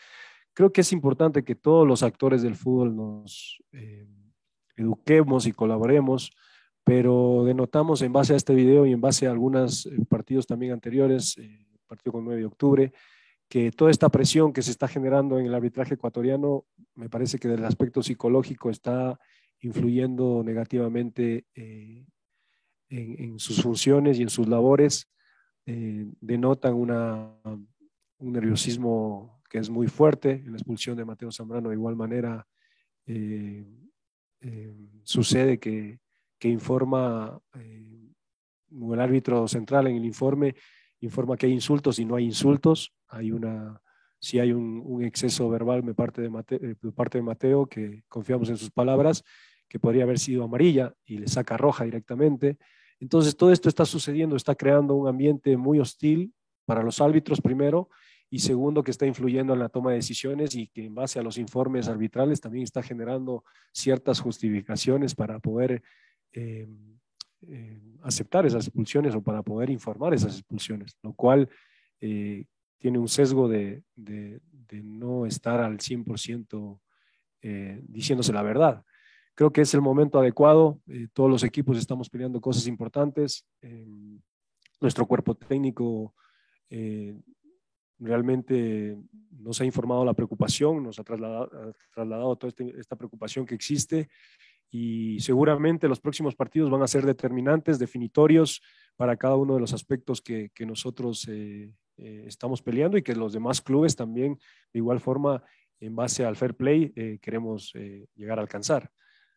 S16: creo que es importante que todos los actores del fútbol nos eh, eduquemos y colaboremos, pero denotamos en base a este video y en base a algunos eh, partidos también anteriores, eh, partido con 9 de octubre, que toda esta presión que se está generando en el arbitraje ecuatoriano, me parece que del aspecto psicológico está influyendo negativamente eh, en, sus funciones y en sus labores, eh, denotan una, un nerviosismo que es muy fuerte. En la expulsión de Mateo Zambrano, de igual manera, eh, eh, sucede que, que informa el árbitro central en el informe, informa que hay insultos y no hay insultos. Hay una, si hay un, exceso verbal de parte de, Mateo, de parte de Mateo, que confiamos en sus palabras, que podría haber sido amarilla y le saca roja directamente. Entonces, todo esto está sucediendo, está creando un ambiente muy hostil para los árbitros primero y segundo, que está influyendo en la toma de decisiones y que en base a los informes arbitrales también está generando ciertas justificaciones para poder eh, eh, aceptar esas expulsiones o para poder informar esas expulsiones, lo cual eh, tiene un sesgo de, de, de, no estar al 100% eh, diciéndose la verdad. Creo que es el momento adecuado, eh, todos los equipos estamos peleando cosas importantes, nuestro cuerpo técnico eh, realmente nos ha informado la preocupación, nos ha trasladado, ha trasladado toda este, esta preocupación que existe y seguramente los próximos partidos van a ser determinantes, definitorios para cada uno de los aspectos que, nosotros eh, eh, estamos peleando y que los demás clubes también de igual forma en base al fair play eh, queremos llegar a alcanzar.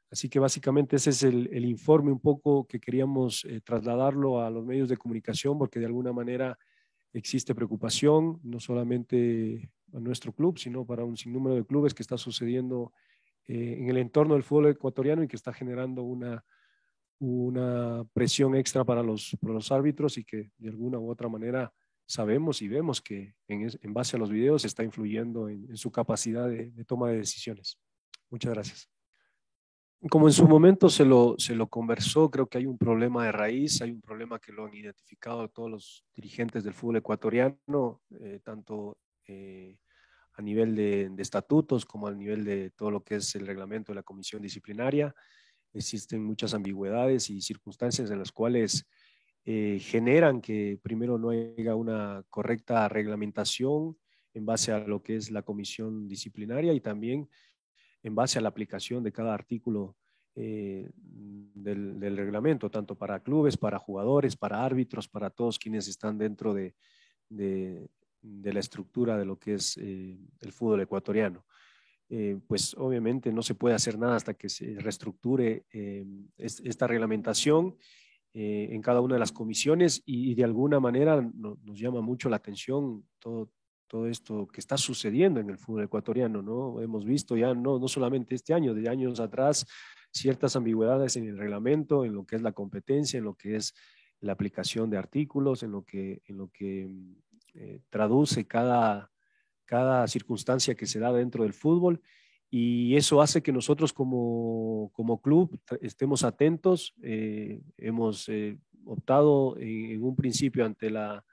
S16: Así que básicamente ese es el, el informe un poco que queríamos trasladarlo a los medios de comunicación porque de alguna manera existe preocupación, no solamente a nuestro club, sino para un sinnúmero de clubes que está sucediendo eh, en el entorno del fútbol ecuatoriano y que está generando una, una presión extra para los, para los árbitros y que de alguna u otra manera sabemos y vemos que en, en base a los videos está influyendo en, en su capacidad de, de toma de decisiones. Muchas gracias como en su momento se lo, se lo conversó, creo que hay un problema de raíz, hay un problema que lo han identificado todos los dirigentes del fútbol ecuatoriano, eh, tanto eh, a nivel de, estatutos como a nivel de todo lo que es el reglamento de la comisión disciplinaria. Existen muchas ambigüedades y circunstancias en las cuales eh, generan que primero no haya una correcta reglamentación en base a lo que es la comisión disciplinaria y también en base a la aplicación de cada artículo eh, del, del, reglamento, tanto para clubes, para jugadores, para árbitros, para todos quienes están dentro de, de, de la estructura de lo que es eh, el fútbol ecuatoriano. Eh, pues obviamente no se puede hacer nada hasta que se reestructure eh, esta reglamentación en cada una de las comisiones y, de alguna manera no, nos llama mucho la atención todo, todo esto que está sucediendo en el fútbol ecuatoriano, ¿no? Hemos visto ya no, no solamente este año, de años atrás, ciertas ambigüedades en el reglamento, en lo que es la competencia, en lo que es la aplicación de artículos, en lo que, en lo que eh, traduce cada, cada circunstancia que se da dentro del fútbol y eso hace que nosotros como, como club estemos atentos. Eh, hemos eh, optado en, en, un principio ante la,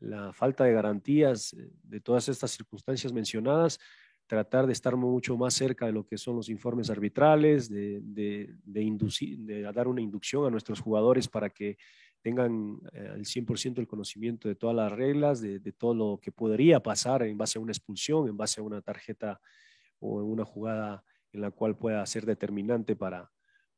S16: la, falta de garantías de todas estas circunstancias mencionadas, tratar de estar mucho más cerca de lo que son los informes arbitrales, de, de, de, inducir, de dar una inducción a nuestros jugadores para que tengan eh, el 100% el conocimiento de todas las reglas, de, todo lo que podría pasar en base a una expulsión, en base a una tarjeta o en una jugada en la cual pueda ser determinante para,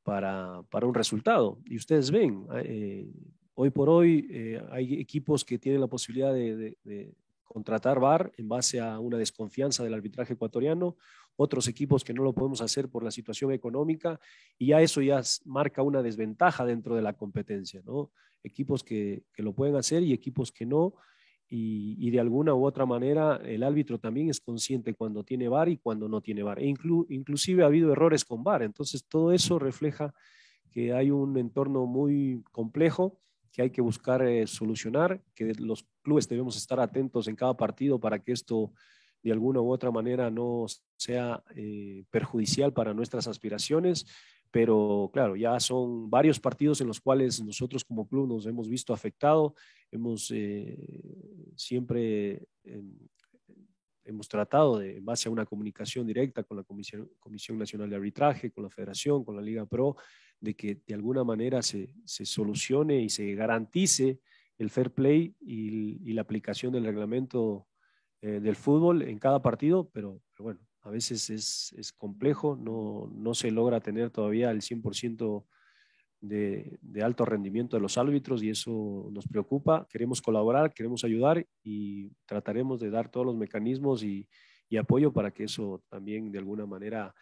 S16: para, para un resultado. Y ustedes ven, eh, hoy por hoy eh, hay equipos que tienen la posibilidad de, de, de contratar VAR en base a una desconfianza del arbitraje ecuatoriano, otros equipos que no lo podemos hacer por la situación económica y ya eso ya marca una desventaja dentro de la competencia, ¿no? Equipos que, que lo pueden hacer y equipos que no. Y, y, de alguna u otra manera el árbitro también es consciente cuando tiene VAR y cuando no tiene VAR. E inclu, inclusive ha habido errores con VAR. Entonces todo eso refleja que hay un entorno muy complejo que hay que buscar eh, solucionar, que los clubes debemos estar atentos en cada partido para que esto de alguna u otra manera no sea eh, perjudicial para nuestras aspiraciones, pero claro, ya son varios partidos en los cuales nosotros como club nos hemos visto afectado, hemos eh, siempre eh, hemos tratado de, en base a una comunicación directa con la Comisión, Comisión Nacional de Arbitraje, con la Federación, con la Liga Pro, de que de alguna manera se, se solucione y se garantice el fair play y, y la aplicación del reglamento eh, del fútbol en cada partido, pero, bueno, a veces es, complejo, no, no, se logra tener todavía el 100% de, de, alto rendimiento de los árbitros y eso nos preocupa. Queremos colaborar, queremos ayudar y trataremos de dar todos los mecanismos y, y apoyo para que eso también de alguna manera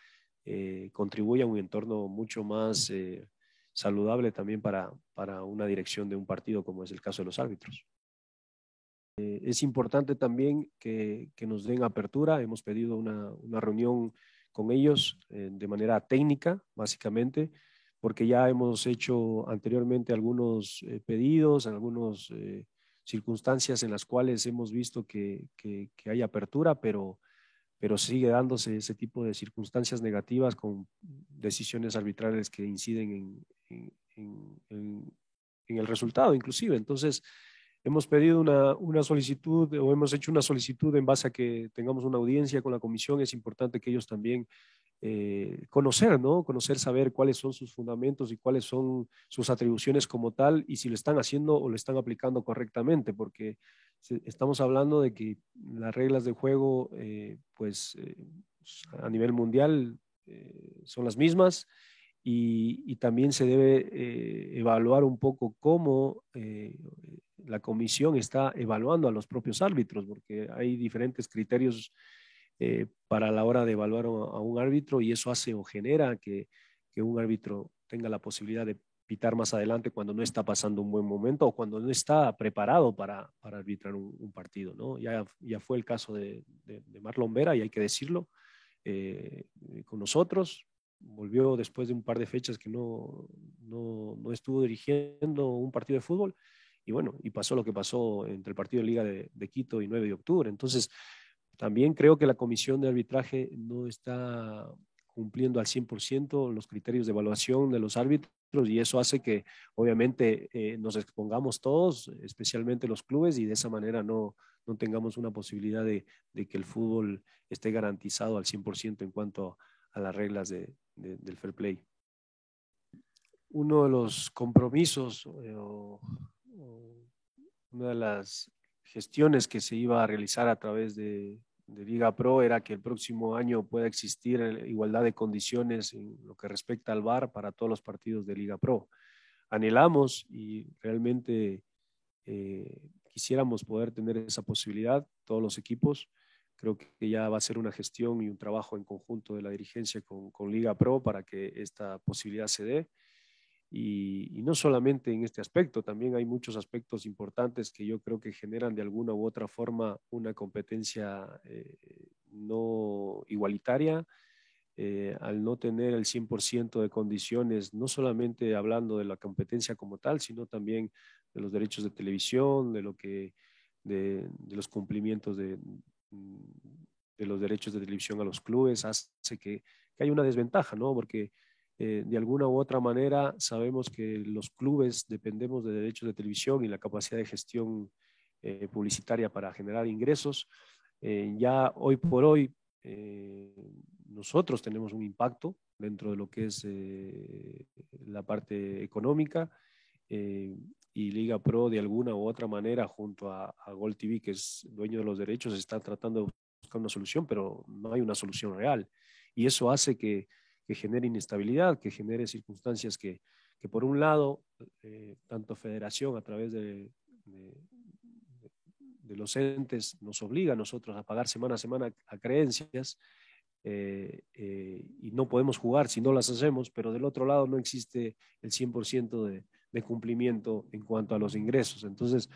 S16: eh, contribuya a un entorno mucho más eh, saludable también para, para una dirección de un partido como es el caso de los árbitros. Eh, es importante también que, que, nos den apertura. Hemos pedido una, una reunión con ellos eh, de manera técnica, básicamente, porque ya hemos hecho anteriormente algunos eh, pedidos, algunas eh, circunstancias en las cuales hemos visto que, que, que, hay apertura, pero, pero sigue dándose ese tipo de circunstancias negativas con decisiones arbitrales que inciden en, en, en, en el resultado, inclusive. Entonces, hemos pedido una, una, solicitud o hemos hecho una solicitud en base a que tengamos una audiencia con la comisión. Es importante que ellos también eh, conocer, ¿no? Conocer, saber cuáles son sus fundamentos y cuáles son sus atribuciones como tal y si lo están haciendo o lo están aplicando correctamente, porque estamos hablando de que las reglas de juego, eh, pues eh, a nivel mundial eh, son las mismas. Y, también se debe eh, evaluar un poco cómo eh, la comisión está evaluando a los propios árbitros, porque hay diferentes criterios eh, para la hora de evaluar a, un árbitro y eso hace o genera que, que, un árbitro tenga la posibilidad de pitar más adelante cuando no está pasando un buen momento o cuando no está preparado para, para arbitrar un, partido. ¿no? Ya, ya fue el caso de, de, Marlon Vera y hay que decirlo con nosotros. Volvió después de un par de fechas que no, no, no estuvo dirigiendo un partido de fútbol y bueno, y pasó lo que pasó entre el partido de Liga de, Quito y 9 de octubre. Entonces, también creo que la comisión de arbitraje no está cumpliendo al 100% los criterios de evaluación de los árbitros y eso hace que obviamente eh, nos expongamos todos, especialmente los clubes, y de esa manera no, no tengamos una posibilidad de, de, que el fútbol esté garantizado al 100% en cuanto a las reglas de, de, del fair play. Uno de los compromisos eh, o una de las gestiones que se iba a realizar a través de, de Liga Pro era que el próximo año pueda existir igualdad de condiciones en lo que respecta al VAR para todos los partidos de Liga Pro. Anhelamos y realmente eh, quisiéramos poder tener esa posibilidad, todos los equipos. Creo que ya va a ser una gestión y un trabajo en conjunto de la dirigencia con, con Liga Pro para que esta posibilidad se dé. Y, no solamente en este aspecto, también hay muchos aspectos importantes que yo creo que generan de alguna u otra forma una competencia eh, no igualitaria, eh, al no tener el 100% de condiciones, no solamente hablando de la competencia como tal, sino también de los derechos de televisión, de, lo que, de, los cumplimientos de, de, los derechos de televisión a los clubes, hace que, que hay una desventaja, ¿no? Porque eh, de alguna u otra manera sabemos que los clubes dependemos de derechos de televisión y la capacidad de gestión eh, publicitaria para generar ingresos. Eh, ya hoy por hoy nosotros tenemos un impacto dentro de lo que es la parte económica y Liga Pro de alguna u otra manera junto a, a Gold TV, que es dueño de los derechos, está tratando de buscar una solución, pero no hay una solución real. Y eso hace que que genere inestabilidad, que genere circunstancias que, que por un lado, eh, tanto federación a través de, de, los entes nos obliga a nosotros a pagar semana a semana a creencias eh, eh, y no podemos jugar si no las hacemos, pero del otro lado no existe el 100% de, de cumplimiento en cuanto a los ingresos. Entonces,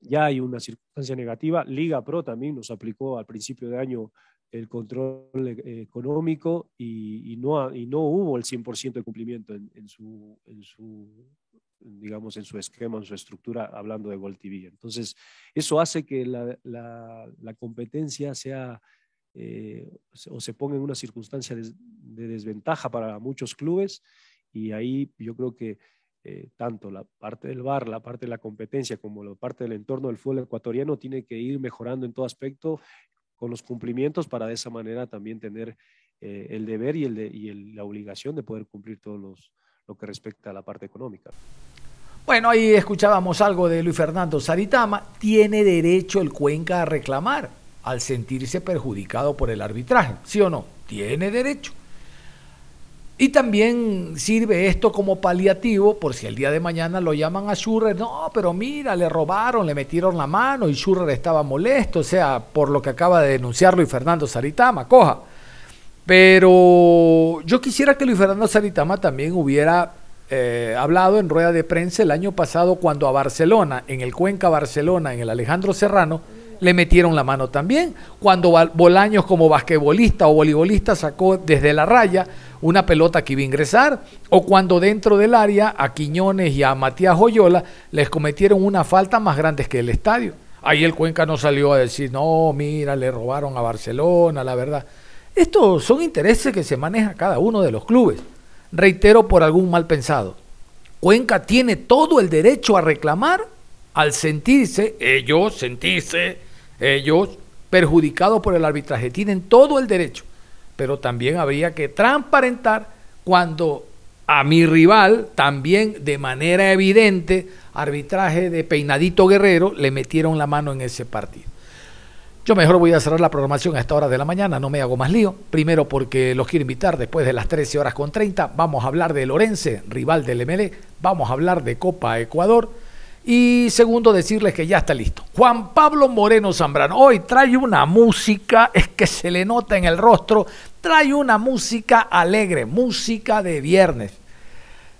S16: ya hay una circunstancia negativa. Liga Pro también nos aplicó al principio de año el control eh, económico y, no, y no hubo el 100% de cumplimiento en, su, en, su, digamos, en su esquema, en su estructura, hablando de Gold TV. Entonces, eso hace que la, la, competencia sea eh, o se ponga en una circunstancia de, desventaja para muchos clubes y ahí yo creo que eh, tanto la parte del bar, la parte de la competencia como la parte del entorno del fútbol ecuatoriano tiene que ir mejorando en todo aspecto con los cumplimientos para de esa manera también tener eh, el deber y, el y la obligación de poder cumplir todo los, lo que respecta a la parte económica.
S2: Bueno, ahí escuchábamos algo de Luis Fernando Saritama. Tiene derecho el Cuenca a reclamar al sentirse perjudicado por el arbitraje, ¿sí o no? Tiene derecho. Y también sirve esto como paliativo por si el día de mañana lo llaman a Schurrer, no, pero mira, le robaron, le metieron la mano y Schurrer estaba molesto, o sea, por lo que acaba de denunciar Luis Fernando Saritama, coja. Pero yo quisiera que Luis Fernando Saritama también hubiera eh, hablado en rueda de prensa el año pasado cuando a Barcelona, en el Cuenca Barcelona, en el Alejandro Serrano, le metieron la mano también. Cuando Bolaños como basquetbolista o voleibolista sacó desde la raya una pelota que iba a ingresar, o cuando dentro del área a Quiñones y a Matías Joyola les cometieron una falta más grande que el estadio. Ahí el Cuenca no salió a decir, no, mira, le robaron a Barcelona, la verdad. Estos son intereses que se maneja cada uno de los clubes. Reitero por algún mal pensado. Cuenca tiene todo el derecho a reclamar al sentirse, ellos, sentirse, ellos, perjudicados por el arbitraje. Tienen todo el derecho pero también habría que transparentar cuando a mi rival, también de manera evidente, arbitraje de Peinadito Guerrero, le metieron la mano en ese partido. Yo mejor voy a cerrar la programación a esta hora de la mañana, no me hago más lío. Primero porque los quiero invitar después de las 13 horas con 30. Vamos a hablar de Lorense, rival del MLE. Vamos a hablar de Copa Ecuador. Y segundo, decirles que ya está listo. Juan Pablo Moreno Zambrano, hoy trae una música, es que se le nota en el rostro, trae una música alegre, música de viernes.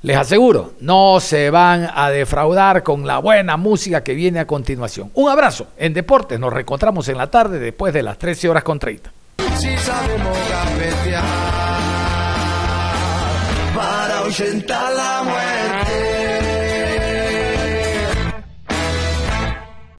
S2: Les aseguro, no se van a defraudar con la buena música que viene a continuación. Un abrazo. En Deportes nos reencontramos en la tarde después de las 13 horas con 30.
S1: Si sabemos para la muerte.